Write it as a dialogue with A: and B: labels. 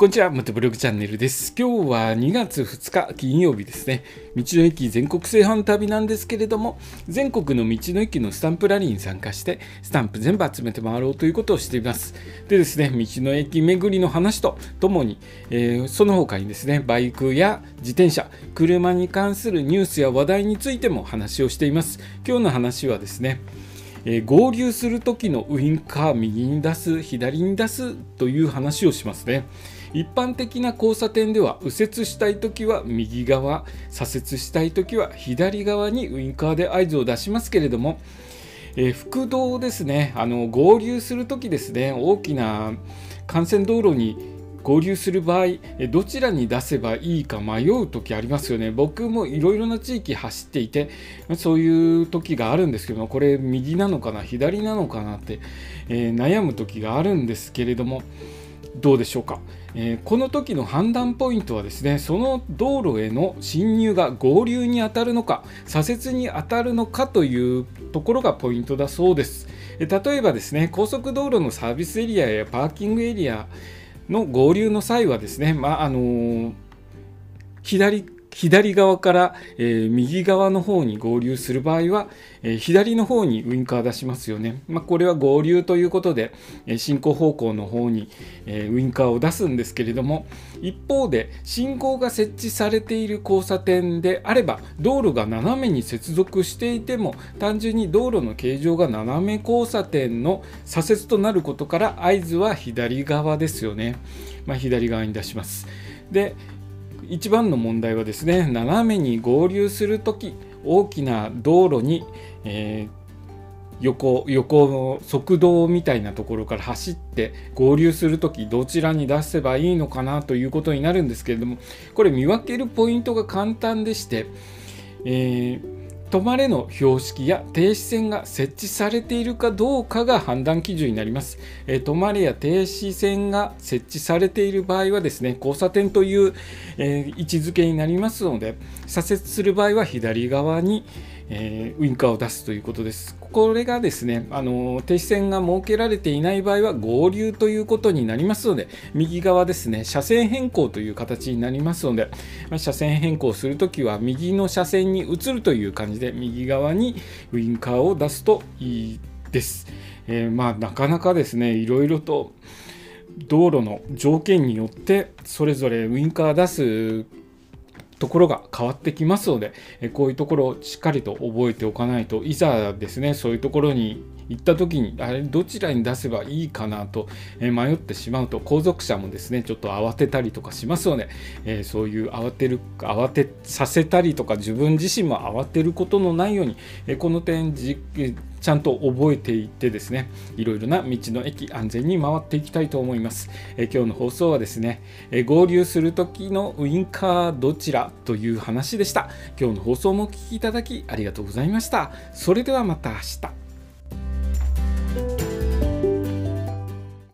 A: こんにちは、元ブログチャンネルです。今日は2月2日金曜日ですね。道の駅全国製販旅なんですけれども、全国の道の駅のスタンプラリーに参加して、スタンプ全部集めて回ろうということをしています。でですね、道の駅巡りの話とともに、えー、その他にですね、バイクや自転車、車に関するニュースや話題についても話をしています。今日の話はですね、えー、合流する時のウインカー右に出す左に出すという話をしますね。一般的な交差点では右折したい時は右側左折したい時は左側にウインカーで合図を出しますけれどもえ、副道ですね。あの合流する時ですね大きな幹線道路に合流する場合どちらに出せばいいか迷う時ありますよね。僕もいろいろな地域走っていてそういう時があるんですけどもこれ右なのかな左なのかなって、えー、悩む時があるんですけれどもどうでしょうか、えー、この時の判断ポイントはですねその道路への進入が合流に当たるのか左折に当たるのかというところがポイントだそうです。例えばですね高速道路のサービスエリアやパーキングエリアの合流の際はですね、まああの左左側から、えー、右側の方に合流する場合は、えー、左の方にウインカー出しますよね。まあ、これは合流ということで、えー、進行方向の方に、えウインカーを出すんですけれども一方で信号が設置されている交差点であれば道路が斜めに接続していても単純に道路の形状が斜め交差点の左折となることから合図は左側ですよね。まあ、左側に出します。で一番の問題はですね斜めに合流する時大きな道路に、えー横横の側道みたいなところから走って合流する時どちらに出せばいいのかなということになるんですけれどもこれ見分けるポイントが簡単でして、えー止まれの標識や停止線が設置されているかどうかが判断基準になります。え止まれや停止線が設置されている場合はですね、交差点という、えー、位置づけになりますので、左折する場合は左側に、えー、ウインカーを出すということです。これがですね、あの停止線が設けられていない場合は合流ということになりますので、右側ですね、車線変更という形になりますので、ま車線変更するときは右の車線に移るという感じで、右側にウインカーを出すといいです。えー、まあ、なかなかですね、いろいろと道路の条件によってそれぞれウインカー出すところが変わってきますので、こういうところをしっかりと覚えておかないといざですねそういうところに行った時にあれどちらに出せばいいかなと迷ってしまうと後続車もですねちょっと慌てたりとかしますので、えそういう慌てる慌てさせたりとか自分自身も慌てることのないように、えこの点ちゃんと覚えていってですねいろいろな道の駅安全に回っていきたいと思います、え今日の放送はですね、え合流する時のウインカーどちらという話でした。今日の放送もお聴きいただきありがとうございました。それではまた明日。